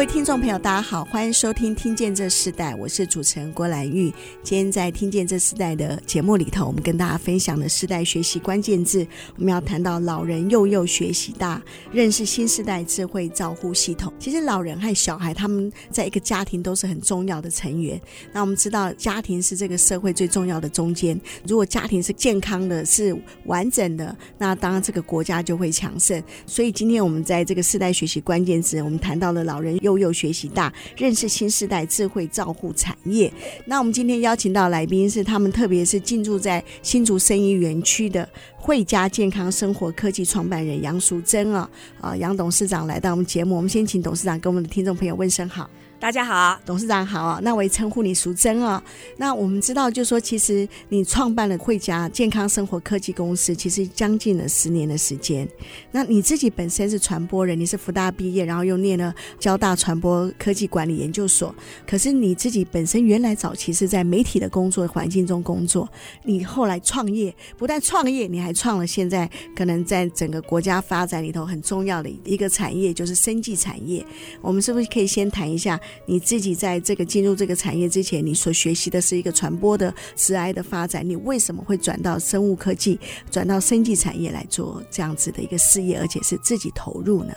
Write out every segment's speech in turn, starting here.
各位听众朋友，大家好，欢迎收听《听见这世代》，我是主持人郭兰玉。今天在《听见这世代》的节目里头，我们跟大家分享的世代学习关键字，我们要谈到老人幼幼学习大，认识新世代智慧照护系统。其实老人和小孩他们在一个家庭都是很重要的成员。那我们知道，家庭是这个社会最重要的中间。如果家庭是健康的、是完整的，那当然这个国家就会强盛。所以今天我们在这个世代学习关键字，我们谈到了老人幼。幼幼学习大，认识新时代智慧照护产业。那我们今天邀请到来宾是他们，特别是进驻在新竹生医园区的慧家健康生活科技创办人杨淑珍啊啊，杨董事长来到我们节目，我们先请董事长跟我们的听众朋友问声好。大家好，董事长好，那我也称呼你淑珍啊。那我们知道，就说其实你创办了惠家健康生活科技公司，其实将近了十年的时间。那你自己本身是传播人，你是福大毕业，然后又念了交大传播科技管理研究所。可是你自己本身原来早期是在媒体的工作环境中工作，你后来创业，不但创业，你还创了现在可能在整个国家发展里头很重要的一个产业，就是生技产业。我们是不是可以先谈一下？你自己在这个进入这个产业之前，你所学习的是一个传播的职涯的发展，你为什么会转到生物科技、转到生技产业来做这样子的一个事业，而且是自己投入呢？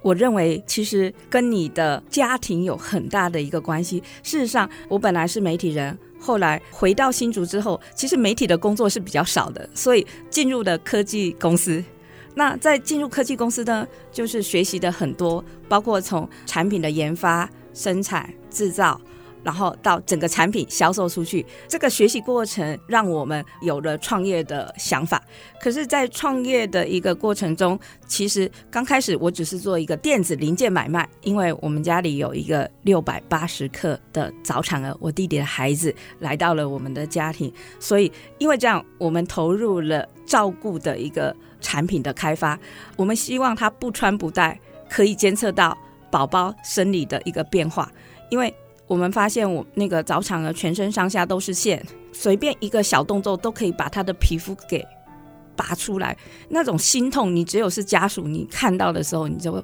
我认为其实跟你的家庭有很大的一个关系。事实上，我本来是媒体人，后来回到新竹之后，其实媒体的工作是比较少的，所以进入了科技公司。那在进入科技公司呢，就是学习的很多，包括从产品的研发。生产制造，然后到整个产品销售出去，这个学习过程让我们有了创业的想法。可是，在创业的一个过程中，其实刚开始我只是做一个电子零件买卖，因为我们家里有一个六百八十克的早产儿，我弟弟的孩子来到了我们的家庭，所以因为这样，我们投入了照顾的一个产品的开发。我们希望他不穿不戴，可以监测到。宝宝生理的一个变化，因为我们发现我那个早产儿全身上下都是线，随便一个小动作都可以把他的皮肤给拔出来，那种心痛，你只有是家属，你看到的时候，你就会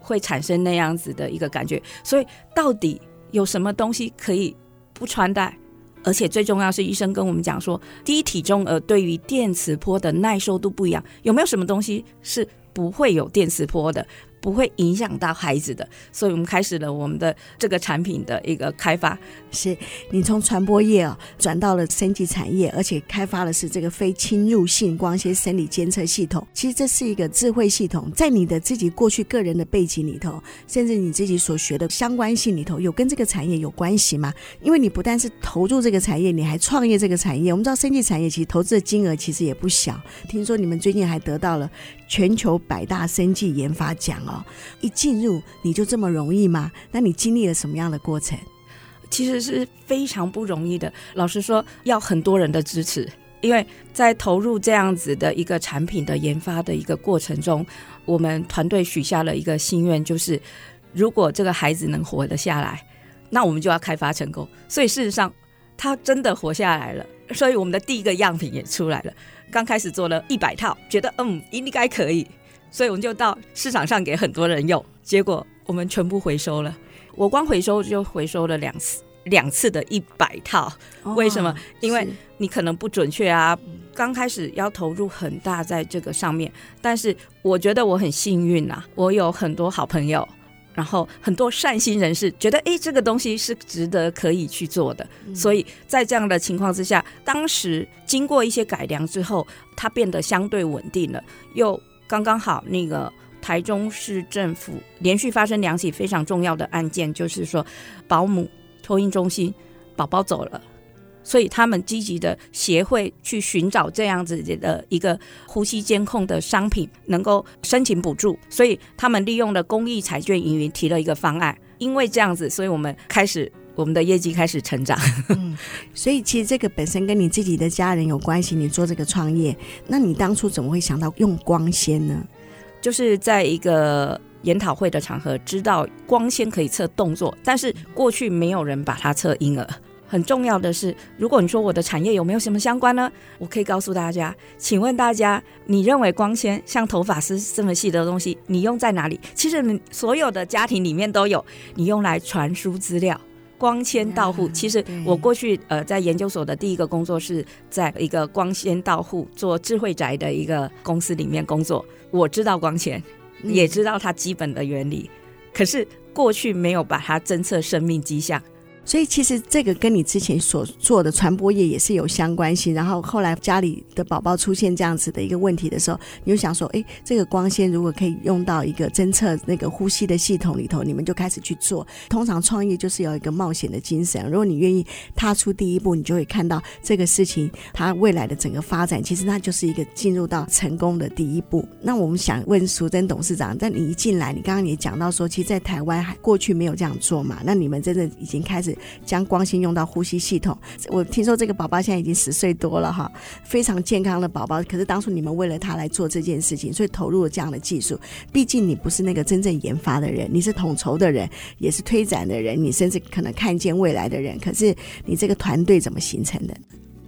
会产生那样子的一个感觉。所以，到底有什么东西可以不穿戴？而且最重要是，医生跟我们讲说，低体重儿对于电磁波的耐受度不一样，有没有什么东西是不会有电磁波的？不会影响到孩子的，所以我们开始了我们的这个产品的一个开发。是你从传播业啊转到了生技产业，而且开发的是这个非侵入性光纤生理监测系统。其实这是一个智慧系统，在你的自己过去个人的背景里头，甚至你自己所学的相关性里头，有跟这个产业有关系吗？因为你不但是投入这个产业，你还创业这个产业。我们知道生技产业其实投资的金额其实也不小，听说你们最近还得到了全球百大生技研发奖哦。一进入你就这么容易吗？那你经历了什么样的过程？其实是非常不容易的。老实说，要很多人的支持，因为在投入这样子的一个产品的研发的一个过程中，我们团队许下了一个心愿，就是如果这个孩子能活得下来，那我们就要开发成功。所以事实上，他真的活下来了。所以我们的第一个样品也出来了。刚开始做了一百套，觉得嗯应该可以。所以我们就到市场上给很多人用，结果我们全部回收了。我光回收就回收了两次，两次的一百套。为什么？因为你可能不准确啊。刚开始要投入很大在这个上面，但是我觉得我很幸运啊，我有很多好朋友，然后很多善心人士觉得，哎，这个东西是值得可以去做的。所以在这样的情况之下，当时经过一些改良之后，它变得相对稳定了，又。刚刚好，那个台中市政府连续发生两起非常重要的案件，就是说保姆托婴中心宝宝走了，所以他们积极的协会去寻找这样子的一个呼吸监控的商品，能够申请补助，所以他们利用了公益彩券营运提了一个方案。因为这样子，所以我们开始我们的业绩开始成长。嗯，所以其实这个本身跟你自己的家人有关系。你做这个创业，那你当初怎么会想到用光纤呢？就是在一个研讨会的场合，知道光纤可以测动作，但是过去没有人把它测婴儿。很重要的是，如果你说我的产业有没有什么相关呢？我可以告诉大家，请问大家，你认为光纤像头发丝这么细的东西，你用在哪里？其实你所有的家庭里面都有，你用来传输资料。光纤到户，其实我过去呃在研究所的第一个工作是在一个光纤到户做智慧宅的一个公司里面工作，我知道光纤，也知道它基本的原理，可是过去没有把它侦测生命迹象。所以其实这个跟你之前所做的传播业也是有相关性。然后后来家里的宝宝出现这样子的一个问题的时候，你就想说，哎，这个光纤如果可以用到一个侦测那个呼吸的系统里头，你们就开始去做。通常创业就是有一个冒险的精神。如果你愿意踏出第一步，你就会看到这个事情它未来的整个发展，其实那就是一个进入到成功的第一步。那我们想问淑贞董事长，但你一进来，你刚刚也讲到说，其实，在台湾还过去没有这样做嘛？那你们真的已经开始。将光心用到呼吸系统，我听说这个宝宝现在已经十岁多了哈，非常健康的宝宝。可是当初你们为了他来做这件事情，所以投入了这样的技术。毕竟你不是那个真正研发的人，你是统筹的人，也是推展的人，你甚至可能看见未来的人。可是你这个团队怎么形成的？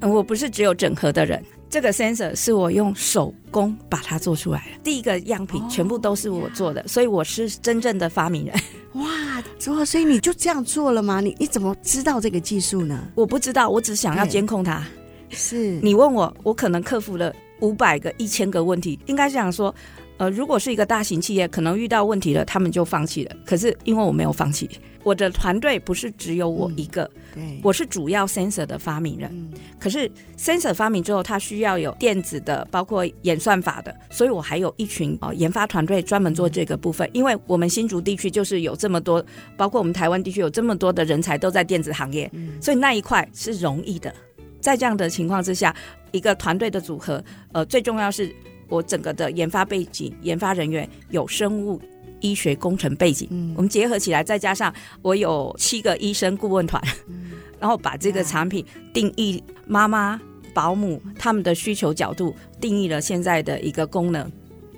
我不是只有整合的人，这个 sensor 是我用手工把它做出来的，第一个样品全部都是我做的，所以我是真正的发明人。哇，做，所以你就这样做了吗？你你怎么知道这个技术呢？我不知道，我只想要监控它。是你问我，我可能克服了五百个、一千个问题，应该是想说，呃，如果是一个大型企业，可能遇到问题了，他们就放弃了。可是因为我没有放弃。我的团队不是只有我一个，嗯、对，我是主要 sensor 的发明人。嗯、可是 sensor 发明之后，它需要有电子的，包括演算法的，所以我还有一群哦研发团队专门做这个部分。嗯、因为我们新竹地区就是有这么多，包括我们台湾地区有这么多的人才都在电子行业，嗯、所以那一块是容易的。在这样的情况之下，一个团队的组合，呃，最重要是我整个的研发背景，研发人员有生物。医学工程背景，嗯、我们结合起来，再加上我有七个医生顾问团，嗯、然后把这个产品定义妈妈、保姆他们的需求角度，定义了现在的一个功能，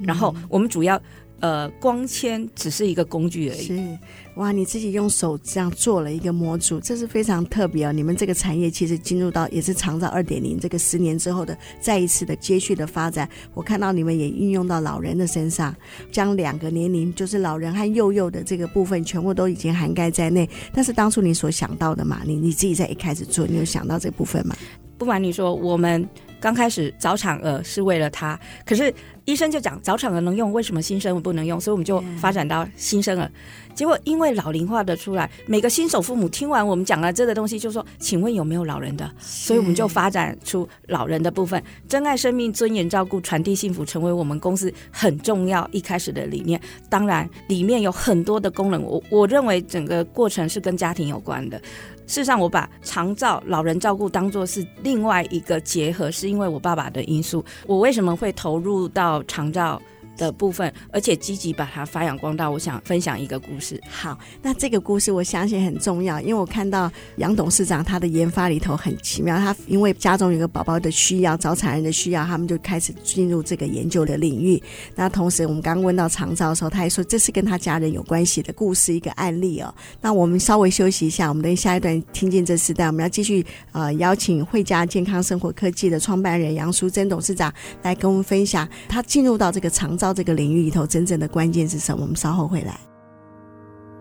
然后我们主要。呃，光纤只是一个工具而已。是，哇，你自己用手这样做了一个模组，这是非常特别哦。你们这个产业其实进入到也是长照二点零这个十年之后的再一次的接续的发展。我看到你们也运用到老人的身上，将两个年龄就是老人和幼幼的这个部分全部都已经涵盖在内。但是当初你所想到的嘛，你你自己在一开始做，你有想到这部分吗？不瞒你说，我们刚开始早产儿是为了他，可是。医生就讲早产儿能用，为什么新生儿不能用？所以我们就发展到新生儿。结果因为老龄化的出来，每个新手父母听完我们讲了这个东西，就说：“请问有没有老人的？”所以我们就发展出老人的部分，珍爱生命、尊严照顾、传递幸福，成为我们公司很重要一开始的理念。当然，里面有很多的功能，我我认为整个过程是跟家庭有关的。事实上，我把长照老人照顾当作是另外一个结合，是因为我爸爸的因素。我为什么会投入到长照的部分，而且积极把它发扬光大。我想分享一个故事。好，那这个故事我相信很重要，因为我看到杨董事长他的研发里头很奇妙。他因为家中有个宝宝的需要，早产人的需要，他们就开始进入这个研究的领域。那同时，我们刚问到长照的时候，他还说这是跟他家人有关系的故事，一个案例哦。那我们稍微休息一下，我们等下一段听见这时代，我们要继续呃邀请惠家健康生活科技的创办人杨淑贞董事长来跟我们分享他进入到这个长照。到这个领域里头，真正的关键是什么？我们稍后会来。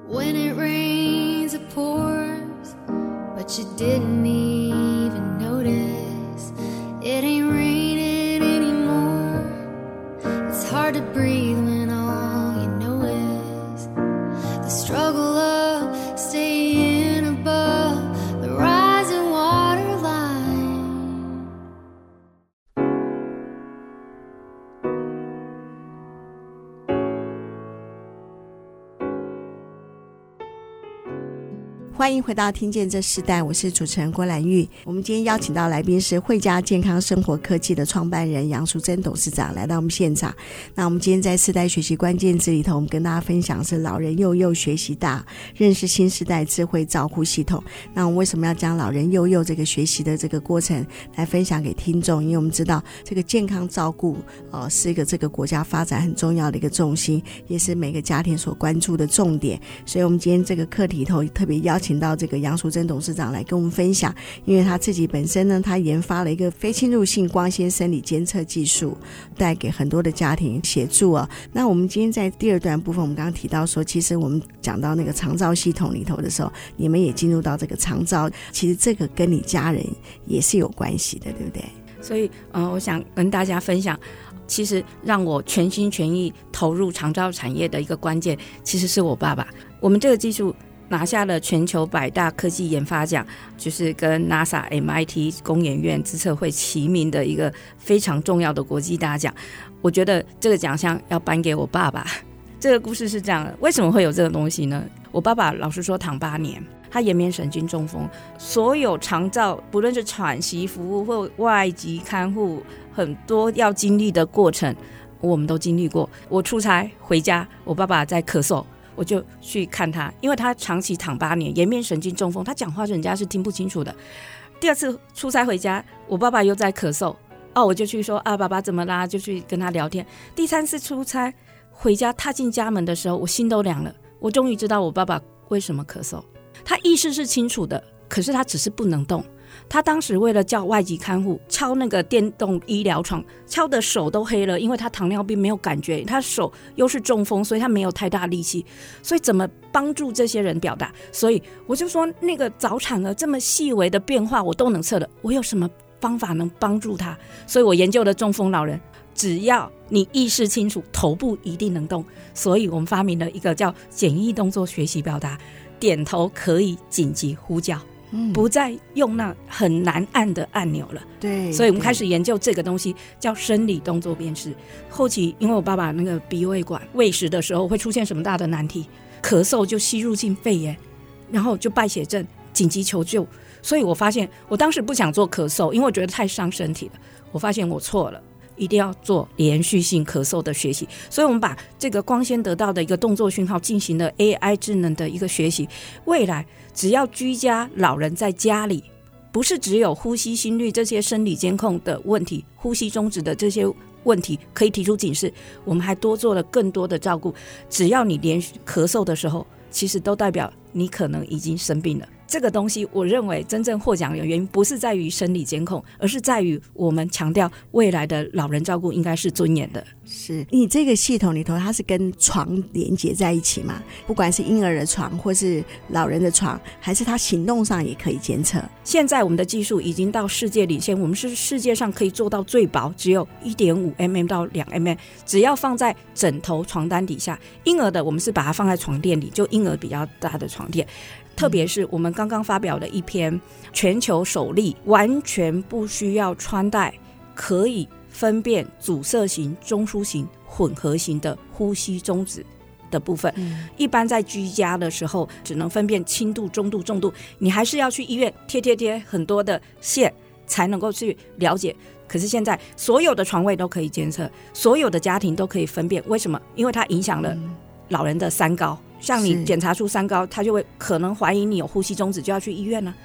When it rains, it pours, but you didn't even notice. It ain't raining anymore. It's hard to breathe 欢迎回到《听见这世代》，我是主持人郭兰玉。我们今天邀请到来宾是慧家健康生活科技的创办人杨淑珍董事长来到我们现场。那我们今天在世代学习关键字里头，我们跟大家分享是老人幼幼学习大，认识新时代智慧照护系统。那我们为什么要将老人幼幼这个学习的这个过程来分享给听众？因为我们知道这个健康照顾呃是一个这个国家发展很重要的一个重心，也是每个家庭所关注的重点。所以，我们今天这个课题头特别邀请。请到这个杨淑珍董事长来跟我们分享，因为他自己本身呢，他研发了一个非侵入性光纤生理监测技术，带给很多的家庭协助啊。那我们今天在第二段部分，我们刚刚提到说，其实我们讲到那个长照系统里头的时候，你们也进入到这个长照，其实这个跟你家人也是有关系的，对不对？所以，嗯、呃，我想跟大家分享，其实让我全心全意投入长照产业的一个关键，其实是我爸爸。我们这个技术。拿下了全球百大科技研发奖，就是跟 NASA、MIT 工研院资策会齐名的一个非常重要的国际大奖。我觉得这个奖项要颁给我爸爸。这个故事是这样的：为什么会有这个东西呢？我爸爸老实说，躺八年，他颜面神经中风，所有长照不论是喘息服务或外籍看护，很多要经历的过程，我们都经历过。我出差回家，我爸爸在咳嗽。我就去看他，因为他长期躺八年，颜面神经中风，他讲话人家是听不清楚的。第二次出差回家，我爸爸又在咳嗽，哦，我就去说啊，爸爸怎么啦？就去跟他聊天。第三次出差回家，踏进家门的时候，我心都凉了。我终于知道我爸爸为什么咳嗽。他意识是清楚的，可是他只是不能动。他当时为了叫外籍看护敲那个电动医疗床，敲的手都黑了，因为他糖尿病没有感觉，他手又是中风，所以他没有太大力气，所以怎么帮助这些人表达？所以我就说，那个早产儿这么细微的变化我都能测的，我有什么方法能帮助他？所以我研究的中风老人，只要你意识清楚，头部一定能动，所以我们发明了一个叫简易动作学习表达，点头可以紧急呼叫。不再用那很难按的按钮了。对，所以我们开始研究这个东西，叫生理动作辨识。后期因为我爸爸那个鼻胃管喂食的时候会出现什么大的难题，咳嗽就吸入性肺炎，然后就败血症，紧急求救。所以我发现我当时不想做咳嗽，因为我觉得太伤身体了。我发现我错了。一定要做连续性咳嗽的学习，所以我们把这个光纤得到的一个动作讯号进行了 AI 智能的一个学习。未来只要居家老人在家里，不是只有呼吸、心率这些生理监控的问题，呼吸中止的这些问题可以提出警示，我们还多做了更多的照顾。只要你连咳嗽的时候，其实都代表你可能已经生病了。这个东西，我认为真正获奖的原因不是在于生理监控，而是在于我们强调未来的老人照顾应该是尊严的。是你这个系统里头，它是跟床连接在一起嘛？不管是婴儿的床，或是老人的床，还是他行动上也可以监测。现在我们的技术已经到世界领先，我们是世界上可以做到最薄，只有一点五 mm 到两 mm，只要放在枕头、床单底下。婴儿的我们是把它放在床垫里，就婴儿比较大的床垫。特别是我们刚刚发表的一篇全球首例，完全不需要穿戴，可以分辨阻塞型、中枢型、混合型的呼吸中止的部分。一般在居家的时候，只能分辨轻度、中度、重度，你还是要去医院贴贴贴很多的线才能够去了解。可是现在所有的床位都可以监测，所有的家庭都可以分辨。为什么？因为它影响了老人的三高。像你检查出三高，他就会可能怀疑你有呼吸中止，就要去医院呢。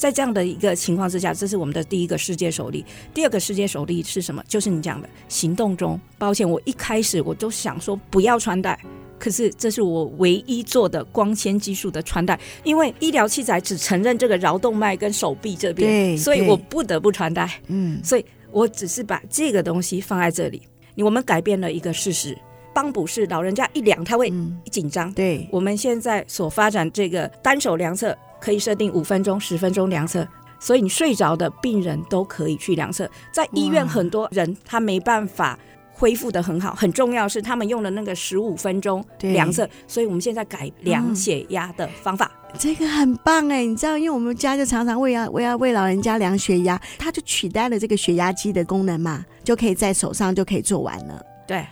在这样的一个情况之下，这是我们的第一个世界首例。第二个世界首例是什么？就是你讲的行动中。抱歉，我一开始我都想说不要穿戴，可是这是我唯一做的光纤技术的穿戴，因为医疗器材只承认这个桡动脉跟手臂这边，所以我不得不穿戴。嗯，所以我只是把这个东西放在这里。我们改变了一个事实。帮补是老人家一量他会紧张，嗯，对，我们现在所发展这个单手量测可以设定五分钟、十分钟量测，所以你睡着的病人都可以去量测。在医院很多人他没办法恢复的很好，很重要是他们用了那个十五分钟量测，所以我们现在改量血压的方法，嗯，这个很棒哎，你知道，因为我们家就常常为要为要为老人家量血压，它就取代了这个血压机的功能嘛，就可以在手上就可以做完了。对，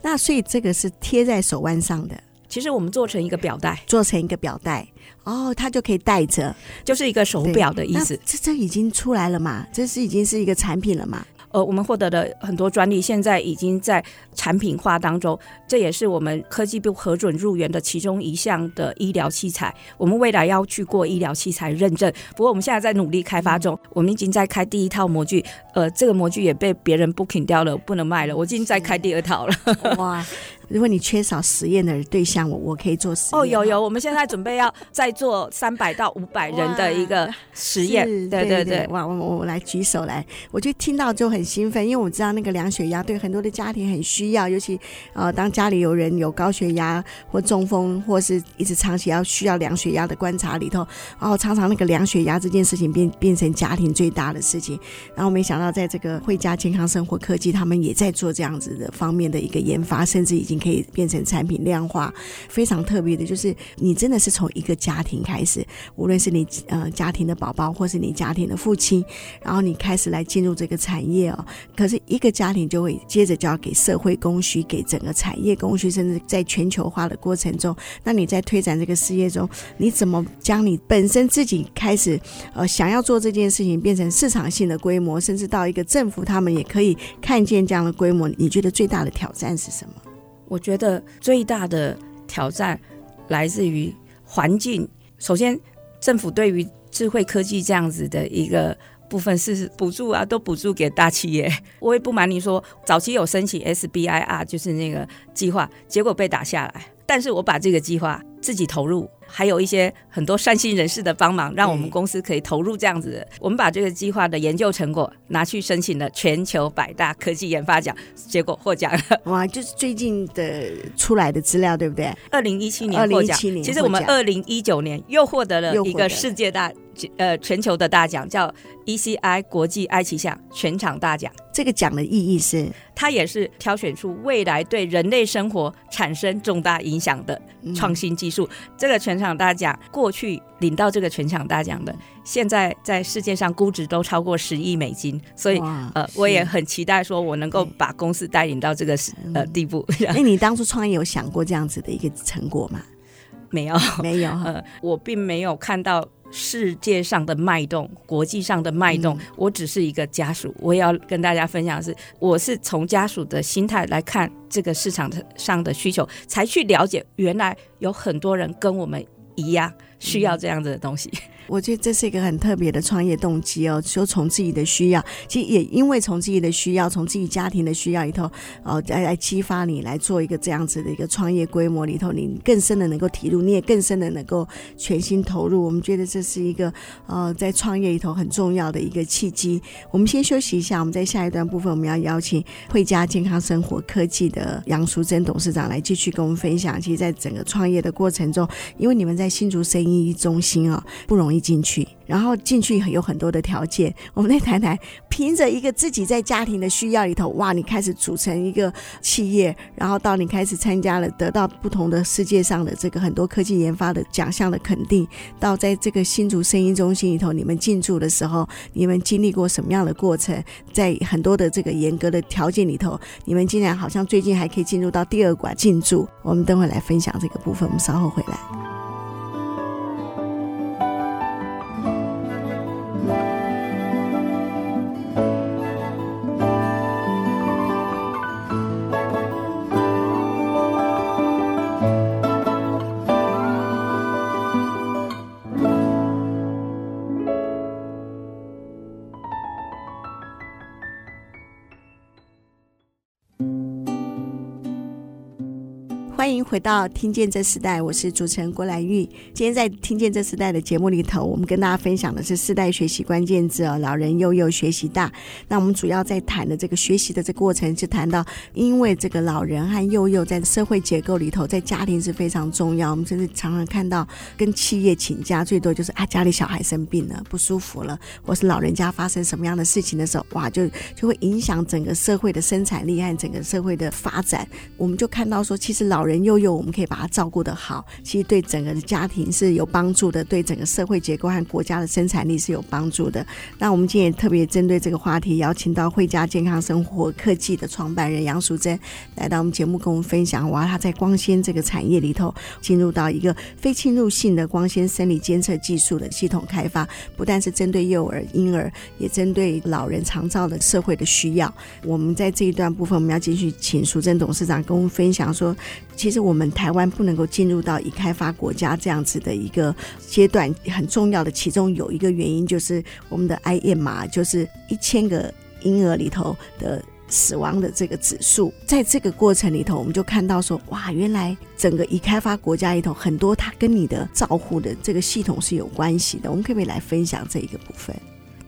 那所以这个是贴在手腕上的，其实我们做成一个表带，做成一个表带，哦，它就可以戴着，就是一个手表的意思。这这已经出来了嘛？这是已经是一个产品了嘛？呃，我们获得的很多专利，现在已经在产品化当中。这也是我们科技部核准入园的其中一项的医疗器材。我们未来要去过医疗器材认证，不过我们现在在努力开发中。我们已经在开第一套模具，呃，这个模具也被别人 booking 掉了，不能卖了。我已经在开第二套了。哇！如果你缺少实验的对象，我我可以做实验。哦，有有，我们现在准备要再做三百到五百人的一个 实验。对对对，哇，我我我来举手来，我就听到就很兴奋，因为我知道那个量血压对很多的家庭很需要，尤其呃，当家里有人有高血压或中风，或是一直长期要需要量血压的观察里头，然后常常那个量血压这件事情变变成家庭最大的事情。然后没想到在这个惠家健康生活科技，他们也在做这样子的方面的一个研发，甚至已经。可以变成产品量化，非常特别的，就是你真的是从一个家庭开始，无论是你呃家庭的宝宝，或是你家庭的父亲，然后你开始来进入这个产业哦。可是一个家庭就会接着就要给社会供需，给整个产业供需，甚至在全球化的过程中，那你在推展这个事业中，你怎么将你本身自己开始呃想要做这件事情变成市场性的规模，甚至到一个政府他们也可以看见这样的规模？你觉得最大的挑战是什么？我觉得最大的挑战来自于环境。首先，政府对于智慧科技这样子的一个部分是补助啊，都补助给大企业。我也不瞒你说，早期有申请 SBIR，就是那个计划，结果被打下来。但是我把这个计划自己投入。还有一些很多善心人士的帮忙，让我们公司可以投入这样子的。我们把这个计划的研究成果拿去申请了全球百大科技研发奖，结果获奖了。哇，就是最近的出来的资料，对不对？二零一七年获奖。其实我们二零一九年又获得了一个世界大呃全球的大奖，叫 ECI 国际爱奇奖全场大奖。这个奖的意义是，它也是挑选出未来对人类生活产生重大影响的创新技术。嗯、这个全全场大奖，过去领到这个全场大奖的，现在在世界上估值都超过十亿美金，所以呃，我也很期待说，我能够把公司带领到这个呃地步。那 你当初创业有想过这样子的一个成果吗？没有，没有。呃，我并没有看到世界上的脉动，国际上的脉动，嗯，我只是一个家属。我也要跟大家分享的是，我是从家属的心态来看。这个市场上的需求，才去了解原来有很多人跟我们一样需要这样子的东西。我觉得这是一个很特别的创业动机哦，就从自己的需要，其实也因为从自己的需要，从自己家庭的需要里头，哦，来来激发你来做一个这样子的一个创业规模里头，你更深的能够体入，你也更深的能够全心投入。我们觉得这是一个呃，在创业里头很重要的一个契机。我们先休息一下，我们在下一段部分，我们要邀请惠家健康生活科技的杨淑珍董事长来继续跟我们分享。其实，在整个创业的过程中，因为你们在新竹生意中心啊，不容易。进去，然后进去有很多的条件。我们来谈谈，凭着一个自己在家庭的需要里头，哇，你开始组成一个企业，然后到你开始参加了，得到不同的世界上的这个很多科技研发的奖项的肯定，到在这个新竹声音中心里头，你们进驻的时候，你们经历过什么样的过程？在很多的这个严格的条件里头，你们竟然好像最近还可以进入到第二馆进驻。我们等会来分享这个部分，我们稍后回来。回到《听见这时代》，我是主持人郭兰玉。今天在《听见这时代》的节目里头，我们跟大家分享的是世代学习关键字哦，老人幼幼学习大。那我们主要在谈的这个学习的这个过程，是谈到因为这个老人和幼幼在社会结构里头，在家庭是非常重要。我们甚至常常看到跟企业请假最多就是啊，家里小孩生病了，不舒服了，或是老人家发生什么样的事情的时候，哇，就就会影响整个社会的生产力和整个社会的发展。我们就看到说，其实老人。幼幼幼，我们可以把他照顾得好，其实对整个的家庭是有帮助的，对整个社会结构和国家的生产力是有帮助的。那我们今天也特别针对这个话题，邀请到慧家健康生活科技的创办人杨淑珍来到我们节目，跟我们分享哇，他在光纤这个产业里头进入到一个非侵入性的光纤生理监测技术的系统开发，不但是针对幼儿、婴儿，也针对老人常照的社会的需要。我们在这一段部分，我们要继续请淑珍董事长跟我们分享说，其实我们台湾不能够进入到已开发国家这样子的一个阶段，很重要的其中有一个原因就是我们的 IM 就是一千个婴儿里头的死亡的这个指数，在这个过程里头，我们就看到说，哇，原来整个已开发国家里头很多它跟你的照护的这个系统是有关系的。我们可不可以来分享这一个部分？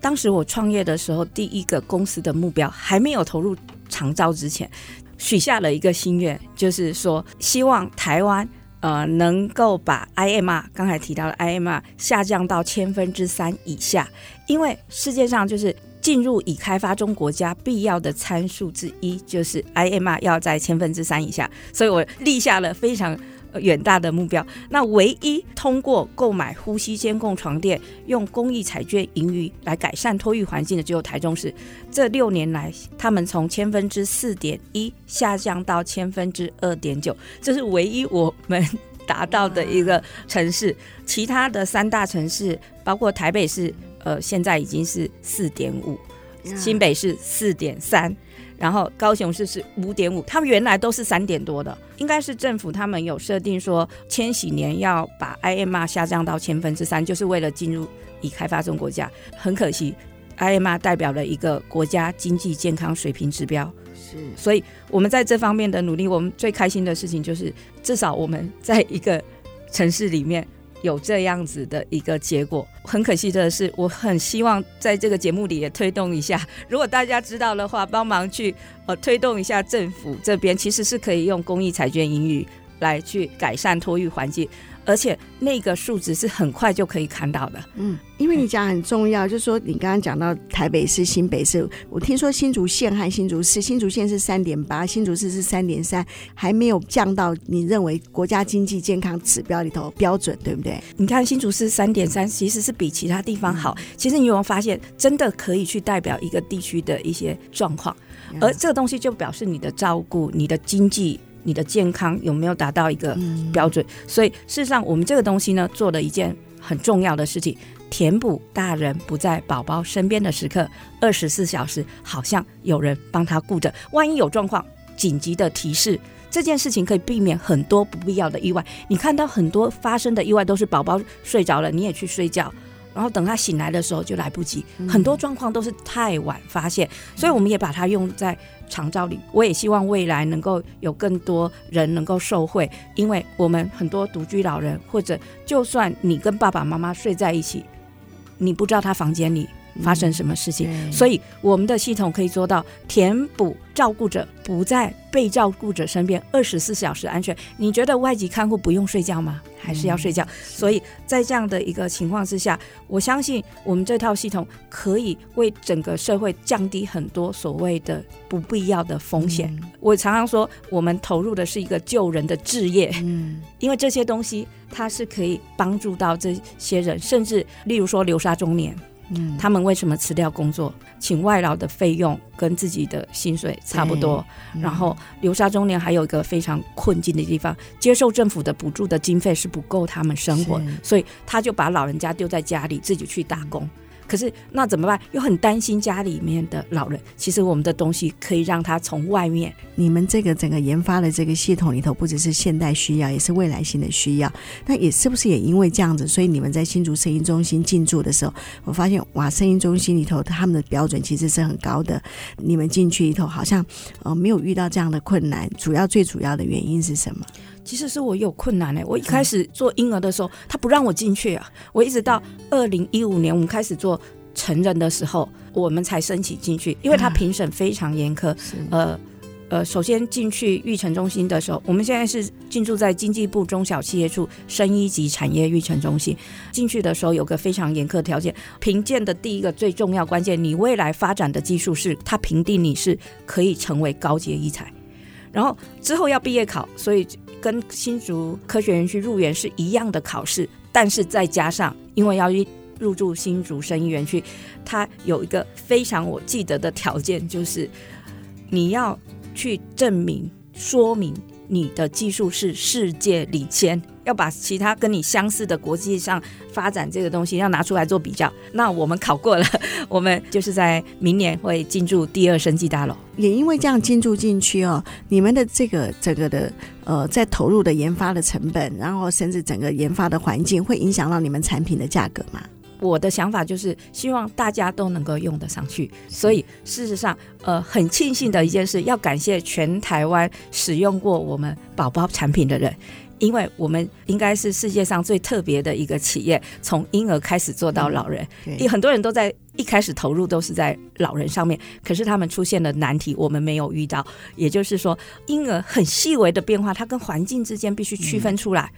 当时我创业的时候，第一个公司的目标还没有投入长照之前，许下了一个心愿，就是说希望台湾呃能够把 IMR 刚才提到的 IMR 下降到千分之三以下，因为世界上就是进入已开发中国家必要的参数之一，就是 IMR 要在千分之三以下，所以我立下了非常。远大的目标，那唯一通过购买呼吸监控床垫，用公益彩券盈余来改善托育环境的，只有台中市。这六年来，他们从千分之四点一下降到千分之二点九，这是唯一我们达到的一个城市。其他的三大城市，包括台北市，呃，现在已经是四点五，新北市四点三。然后高雄市是五点五，他们原来都是三点多的，应该是政府他们有设定说，千禧年要把 IMR 下降到千分之三，就是为了进入已开发中国家。很可惜，IMR 代表了一个国家经济健康水平指标，是，所以我们在这方面的努力，我们最开心的事情就是，至少我们在一个城市里面。有这样子的一个结果，很可惜的是，我很希望在这个节目里也推动一下。如果大家知道的话，帮忙去呃推动一下政府这边，其实是可以用公益彩券盈余来去改善托育环境。而且那个数值是很快就可以看到的，嗯，因为你讲很重要，就是说你刚刚讲到台北市、新北市，我听说新竹县和新竹市，新竹县是三点八，新竹市是三点三，还没有降到你认为国家经济健康指标里头标准，对不对？你看新竹市三点三，其实是比其他地方好。其实你有没有发现，真的可以去代表一个地区的一些状况，而这个东西就表示你的照顾、你的经济。你的健康有没有达到一个标准？所以事实上，我们这个东西呢，做了一件很重要的事情，填补大人不在宝宝身边的时刻，二十四小时好像有人帮他顾着。万一有状况，紧急的提示，这件事情可以避免很多不必要的意外。你看到很多发生的意外都是宝宝睡着了，你也去睡觉。然后等他醒来的时候就来不及，很多状况都是太晚发现，所以我们也把它用在长照里。我也希望未来能够有更多人能够受惠，因为我们很多独居老人，或者就算你跟爸爸妈妈睡在一起，你不知道他房间里。发生什么事情？嗯、所以我们的系统可以做到填补照顾者不在被照顾者身边，二十四小时安全。你觉得外籍看护不用睡觉吗？还是要睡觉？嗯、所以在这样的一个情况之下，我相信我们这套系统可以为整个社会降低很多所谓的不必要的风险。嗯、我常常说，我们投入的是一个救人的置业，嗯，因为这些东西它是可以帮助到这些人，甚至例如说流沙中年。嗯，他们为什么辞掉工作，请外劳的费用跟自己的薪水差不多？嗯、然后流沙中年还有一个非常困境的地方，接受政府的补助的经费是不够他们生活，是所以他就把老人家丢在家里，自己去打工。可是那怎么办？又很担心家里面的老人。其实我们的东西可以让他从外面。你们这个整个研发的这个系统里头，不只是现代需要，也是未来性的需要。那也是不是也因为这样子，所以你们在新竹声音中心进驻的时候，我发现哇，声音中心里头他们的标准其实是很高的。你们进去里头好像呃没有遇到这样的困难。主要最主要的原因是什么？其实是我有困难呢、欸。我一开始做婴儿的时候，他不让我进去啊。我一直到二零一五年我们开始做成人的时候，我们才申请进去，因为他评审非常严苛。呃呃，首先进去育成中心的时候，我们现在是进驻在经济部中小企业处生一级产业育成中心。进去的时候有个非常严苛条件，评鉴的第一个最重要关键，你未来发展的技术是，他评定你是可以成为高阶医材，然后之后要毕业考，所以。跟新竹科学园区入园是一样的考试，但是再加上因为要入住新竹生医园区，它有一个非常我记得的条件，就是你要去证明说明你的技术是世界领先。要把其他跟你相似的国际上发展这个东西要拿出来做比较，那我们考过了，我们就是在明年会进驻第二生技大楼。也因为这样进驻进去哦，你们的这个整个的呃，在投入的研发的成本，然后甚至整个研发的环境，会影响到你们产品的价格吗？我的想法就是希望大家都能够用得上去，所以事实上，呃，很庆幸的一件事，要感谢全台湾使用过我们宝宝产品的人。因为我们应该是世界上最特别的一个企业，从婴儿开始做到老人。有很多人都在一开始投入都是在老人上面，可是他们出现了难题，我们没有遇到。也就是说，婴儿很细微的变化，它跟环境之间必须区分出来。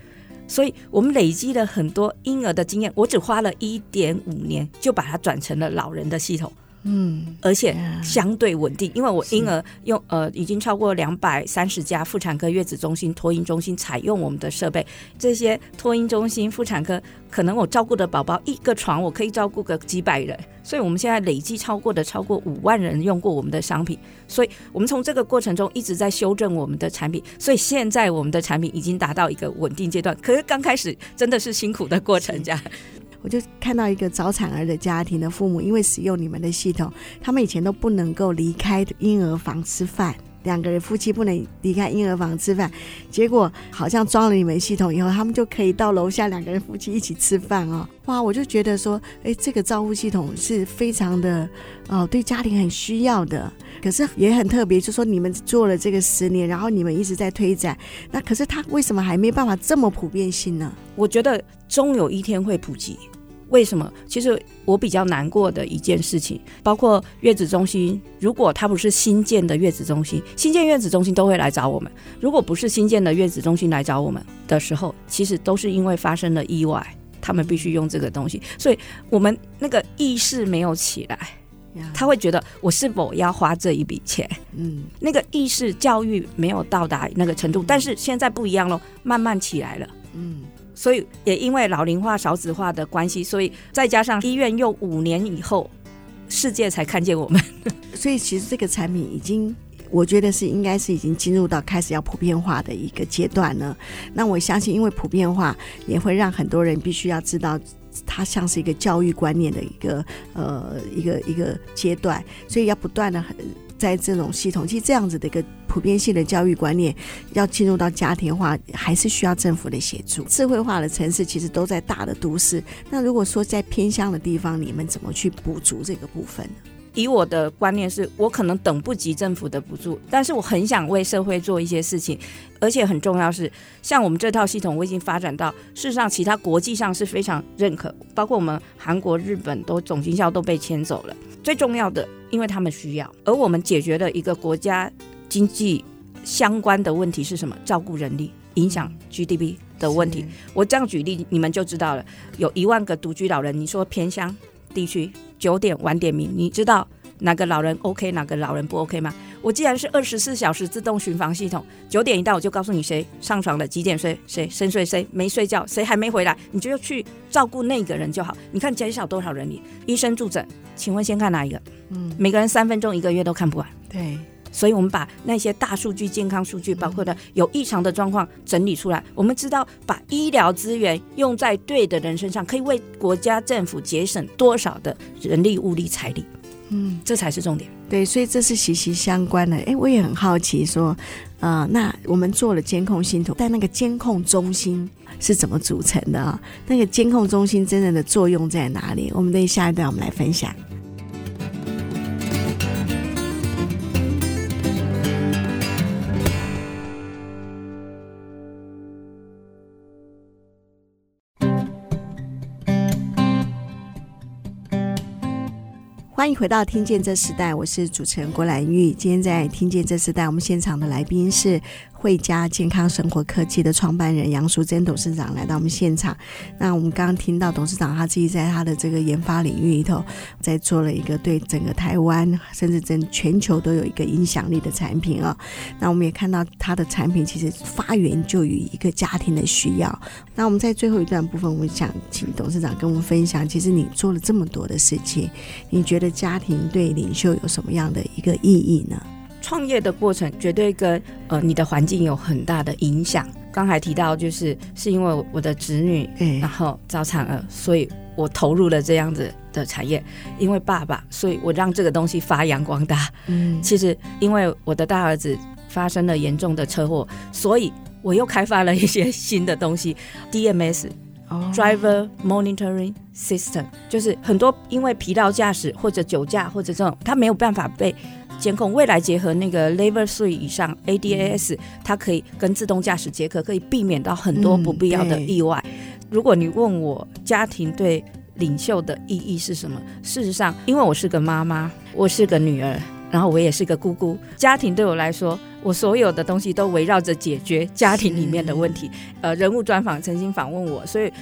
所以我们累积了很多婴儿的经验，我只花了一点五年就把它转成了老人的系统。嗯，而且相对稳定，因为我婴儿用呃已经超过两百三十家妇产科、月子中心、托婴中心采用我们的设备。这些托婴中心、妇产科，可能我照顾的宝宝一个床，我可以照顾个几百人。所以我们现在累计超过的超过五万人用过我们的商品。所以我们从这个过程中一直在修正我们的产品。所以现在我们的产品已经达到一个稳定阶段。可是刚开始真的是辛苦的过程，这样。我就看到一个早产儿的家庭的父母，因为使用你们的系统，他们以前都不能够离开婴儿房吃饭，两个人夫妻不能离开婴儿房吃饭。结果好像装了你们系统以后，他们就可以到楼下两个人夫妻一起吃饭哦。哇，我就觉得说，哎，这个照护系统是非常的哦，对家庭很需要的。可是也很特别，就说你们做了这个十年，然后你们一直在推展，那可是它为什么还没办法这么普遍性呢？我觉得终有一天会普及。为什么？其实我比较难过的一件事情，包括月子中心，如果它不是新建的月子中心，新建月子中心都会来找我们。如果不是新建的月子中心来找我们的时候，其实都是因为发生了意外，他们必须用这个东西，所以我们那个意识没有起来，他会觉得我是否要花这一笔钱？嗯，那个意识教育没有到达那个程度，但是现在不一样了，慢慢起来了。嗯。所以也因为老龄化、少子化的关系，所以再加上医院用五年以后，世界才看见我们。所以其实这个产品已经，我觉得是应该是已经进入到开始要普遍化的一个阶段了。那我相信，因为普遍化也会让很多人必须要知道，它像是一个教育观念的一个呃一个一个阶段，所以要不断的。在这种系统，其实这样子的一个普遍性的教育观念，要进入到家庭化，还是需要政府的协助。智慧化的城市其实都在大的都市，那如果说在偏乡的地方，你们怎么去补足这个部分呢？以我的观念是，我可能等不及政府的补助，但是我很想为社会做一些事情，而且很重要是，像我们这套系统，我已经发展到，事实上其他国际上是非常认可，包括我们韩国、日本都总经销都被签走了。最重要的，因为他们需要，而我们解决了一个国家经济相关的问题是什么？照顾人力，影响 GDP 的问题。我这样举例，你们就知道了。有一万个独居老人，你说偏乡地区九点晚点名，你知道哪个老人 OK，哪个老人不 OK 吗？我既然是二十四小时自动巡防系统，九点一到我就告诉你谁上床了，几点睡，谁深睡，谁没睡觉，谁还没回来，你就去照顾那个人就好。你看减少多少人力？医生助诊，请问先看哪一个？嗯，每个人三分钟一个月都看不完。对，所以我们把那些大数据、健康数据，包括的有异常的状况整理出来，我们知道把医疗资源用在对的人身上，可以为国家政府节省多少的人力、物力、财力。嗯，这才是重点。对，所以这是息息相关的。哎，我也很好奇，说，呃，那我们做了监控系统，但那个监控中心是怎么组成的啊？那个监控中心真正的作用在哪里？我们等下一段我们来分享。欢迎回到《听见这时代》，我是主持人郭兰玉。今天在《听见这时代》，我们现场的来宾是惠佳健康生活科技的创办人杨淑珍董事长来到我们现场。那我们刚刚听到董事长他自己在他的这个研发领域里头，在做了一个对整个台湾甚至整全球都有一个影响力的产品啊。那我们也看到他的产品其实发源就于一个家庭的需要。那我们在最后一段部分，我们想请董事长跟我们分享，其实你做了这么多的事情，你觉得家庭对领袖有什么样的一个意义呢？创业的过程绝对跟呃你的环境有很大的影响。刚才提到就是是因为我的子女，嗯，然后早产儿，所以我投入了这样子的产业。因为爸爸，所以我让这个东西发扬光大。嗯，其实因为我的大儿子发生了严重的车祸，所以我又开发了一些新的东西，DMS，Driver Monitoring System，就是很多因为疲劳驾驶或者酒驾或者这种，他没有办法被。监控未来结合那个 Level Three 以上 ADAS，嗯，它可以跟自动驾驶结合，可以避免到很多不必要的意外。嗯，如果你问我家庭对领袖的意义是什么？事实上，因为我是个妈妈，我是个女儿，然后我也是个姑姑，家庭对我来说，我所有的东西都围绕着解决家庭里面的问题。呃，人物专访曾经访问我，所以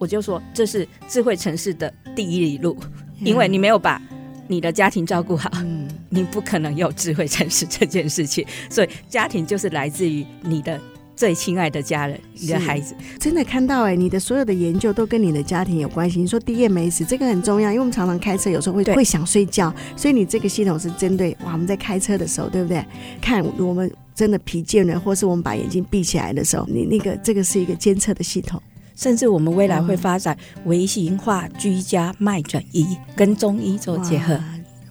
我就说这是智慧城市的第一里路，因为你没有把。你的家庭照顾好，嗯，你不可能有智慧城市这件事情。所以，家庭就是来自于你的最亲爱的家人，你的孩子。真的看到哎、欸，你的所有的研究都跟你的家庭有关系。你说 DMS 这个很重要，因为我们常常开车，有时候会会想睡觉，所以你这个系统是针对哇，我们在开车的时候，对不对？看我们真的疲倦了，或是我们把眼睛闭起来的时候，你那个这个是一个监测的系统。甚至我们未来会发展微型化居家脉诊仪，跟中医做结合。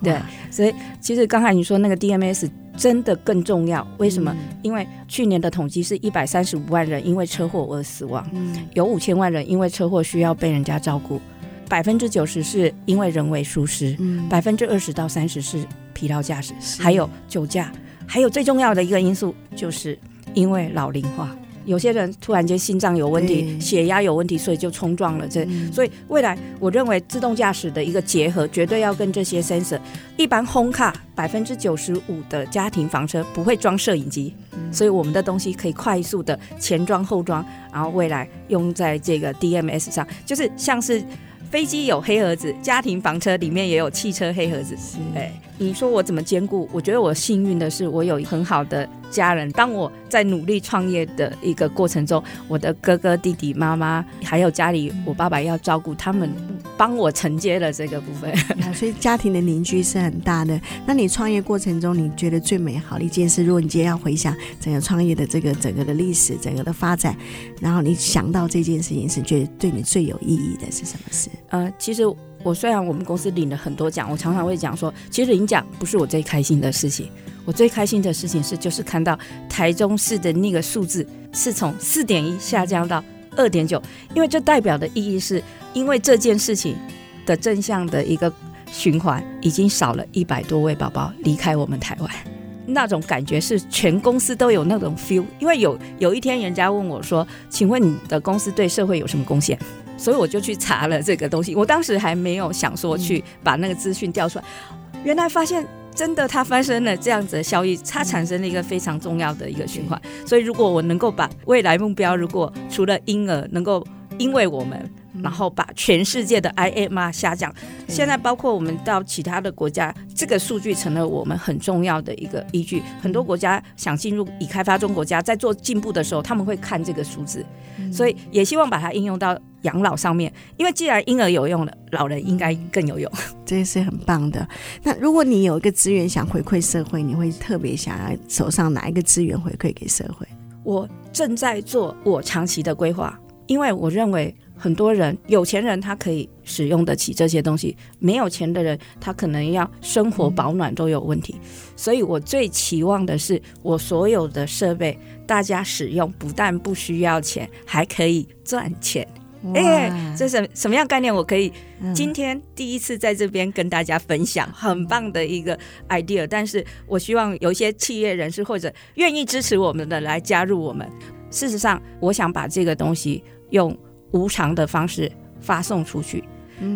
对，所以其实刚才你说那个 DMS 真的更重要。为什么？因为去年的统计是一百三十五万人因为车祸而死亡，有五千万人因为车祸需要被人家照顾，百分之九十是因为人为疏失，百分之二十到三十是疲劳驾驶，还有酒驾，还有最重要的一个因素就是因为老龄化。有些人突然间心脏有问题，血压有问题，所以就冲撞了。这所以未来我认为自动驾驶的一个结合，绝对要跟这些 sensor。一般 home car 百分之九十五的家庭房车不会装摄影机，所以我们的东西可以快速的前装后装，然后未来用在这个 DMS 上，就是像是。飞机有黑盒子，家庭房车里面也有汽车黑盒子。哎，你说我怎么兼顾？我觉得我幸运的是，我有很好的家人。当我在努力创业的一个过程中，我的哥哥、弟弟、妈妈，还有家里我爸爸要照顾，他们帮我承接了这个部分。所以家庭的凝聚是很大的。那你创业过程中，你觉得最美好的一件事？如果你今天要回想整个创业的这个整个的历史、整个的发展，然后你想到这件事情，是觉得对你最有意义的是什么事？呃，其实我虽然我们公司领了很多奖，我常常会讲说，其实领奖不是我最开心的事情，我最开心的事情是就是看到台中市的那个数字是从四点一下降到二点九，因为这代表的意义是，因为这件事情的正向的一个循环，已经少了一百多位宝宝离开我们台湾，那种感觉是全公司都有那种 feel，因为有有一天人家问我说，请问你的公司对社会有什么贡献？所以我就去查了这个东西，我当时还没有想说去把那个资讯调出来，原来发现真的它发生了这样子的效益，它产生了一个非常重要的一个循环。所以如果我能够把未来目标，如果除了婴儿能够因为我们，然后把全世界的 IMR 下降，现在包括我们到其他的国家，这个数据成了我们很重要的一个依据。很多国家想进入已开发中国家，在做进步的时候，他们会看这个数字，所以也希望把它应用到。养老上面，因为既然婴儿有用了，老人应该更有用，这也是很棒的。那如果你有一个资源想回馈社会，你会特别想要手上哪一个资源回馈给社会？我正在做我长期的规划，因为我认为很多人有钱人他可以使用得起这些东西，没有钱的人他可能要生活保暖都有问题，所以我最期望的是我所有的设备大家使用不但不需要钱，还可以赚钱。哎、欸，这是什么样概念？我可以今天第一次在这边跟大家分享，很棒的一个 idea。但是我希望有一些企业人士或者愿意支持我们的来加入我们。事实上，我想把这个东西用无偿的方式发送出去，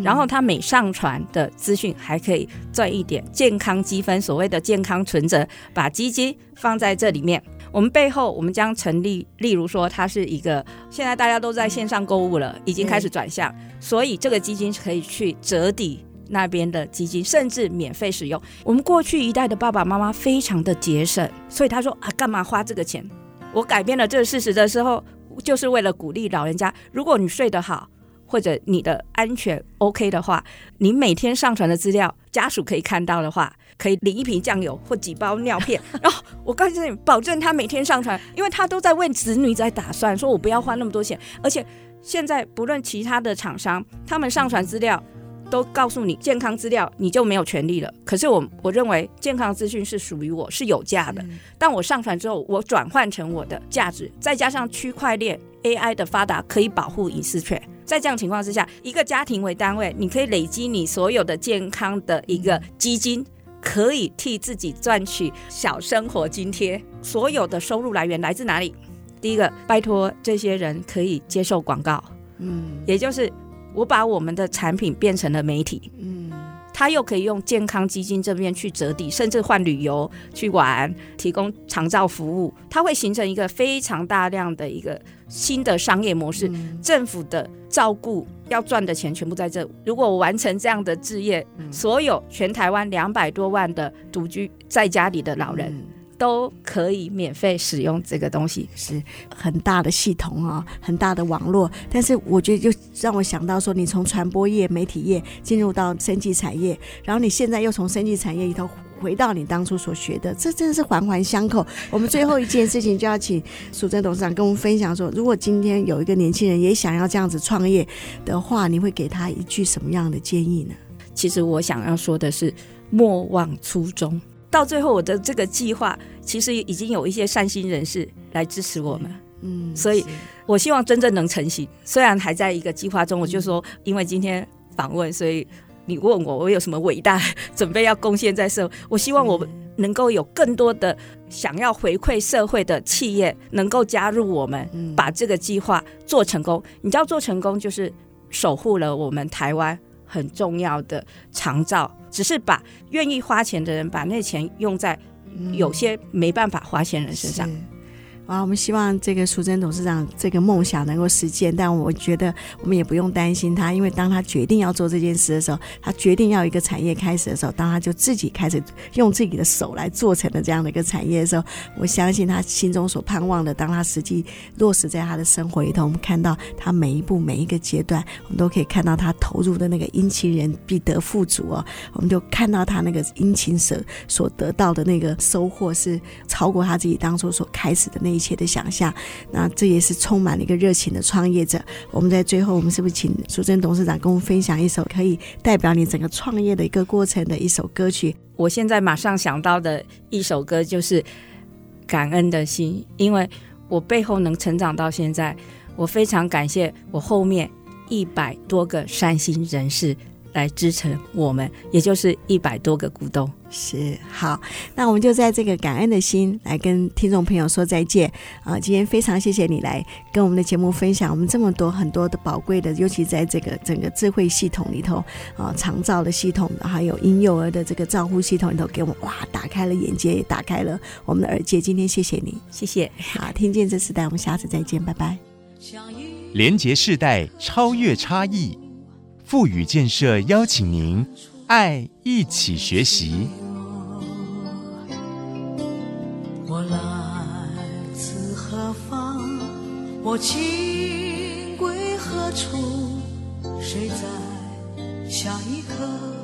然后他每上传的资讯还可以赚一点健康积分，所谓的健康存折，把基金放在这里面。我们背后我们将成立，例如说它是一个现在大家都在线上购物了，已经开始转向，所以这个基金可以去折抵那边的基金，甚至免费使用。我们过去一代的爸爸妈妈非常的节省，所以他说啊，干嘛花这个钱？我改变了这个事实的时候，就是为了鼓励老人家，如果你睡得好。或者你的安全 OK 的话，你每天上传的资料，家属可以看到的话，可以领一瓶酱油或几包尿片。然后我告诉你，保证他每天上传，因为他都在为子女在打算，说我不要花那么多钱。而且现在不论其他的厂商，他们上传资料都告诉你健康资料，你就没有权利了。可是我我认为健康资讯是属于我，是有价的。但我上传之后，我转换成我的价值，再加上区块链 AI 的发达，可以保护隐私权。在这样情况之下，一个家庭为单位，你可以累积你所有的健康的一个基金，可以替自己赚取小生活津贴。所有的收入来源来自哪里？第一个，拜托这些人可以接受广告，嗯，也就是我把我们的产品变成了媒体，嗯，他又可以用健康基金这边去折抵，甚至换旅游去玩，提供长照服务，它会形成一个非常大量的一个。新的商业模式，嗯、政府的照顾要赚的钱全部在这。如果我完成这样的置业，嗯、所有全台湾两百多万的独居在家里的老人，嗯、都可以免费使用这个东西，是很大的系统啊，很大的网络。但是我觉得，就让我想到说，你从传播业、媒体业进入到生技产业，然后你现在又从生技产业里头。回到你当初所学的，这真的是环环相扣。我们最后一件事情就要请苏贞董事长跟我们分享说，如果今天有一个年轻人也想要这样子创业的话，你会给他一句什么样的建议呢？其实我想要说的是，莫忘初衷。到最后，我的这个计划其实已经有一些善心人士来支持我们，嗯，所以我希望真正能成型。虽然还在一个计划中，我就说，因为今天访问，所以。你问我我有什么伟大准备要贡献在社会？我希望我们能够有更多的想要回馈社会的企业能够加入我们，把这个计划做成功。你知道做成功就是守护了我们台湾很重要的长照，只是把愿意花钱的人把那钱用在有些没办法花钱人身上。啊，我们希望这个淑珍董事长这个梦想能够实现，但我觉得我们也不用担心他，因为当他决定要做这件事的时候，他决定要一个产业开始的时候，当他就自己开始用自己的手来做成了这样的一个产业的时候，我相信他心中所盼望的，当他实际落实在他的生活里头，我们看到他每一步每一个阶段，我们都可以看到他投入的那个殷勤人必得富足哦，我们就看到他那个殷勤者所得到的那个收获是超过他自己当初所开始的那。一切的想象，那这也是充满了一个热情的创业者。我们在最后，我们是不是请淑珍董事长跟我们分享一首可以代表你整个创业的一个过程的一首歌曲？我现在马上想到的一首歌就是《感恩的心》，因为我背后能成长到现在，我非常感谢我后面一百多个善心人士。来支撑我们，也就是一百多个股东。是好，那我们就在这个感恩的心来跟听众朋友说再见啊！今天非常谢谢你来跟我们的节目分享我们这么多很多的宝贵的，尤其在这个整个智慧系统里头啊，长照的系统，还有婴幼儿的这个照护系统里头，给我们哇打开了眼界，也打开了我们的耳界。今天谢谢你，谢谢。好，听见这时代，我们下次再见，拜拜。连接世代，超越差异。富予建设邀请您，爱一起学习。我来自何方？我情归何处？谁在下一刻？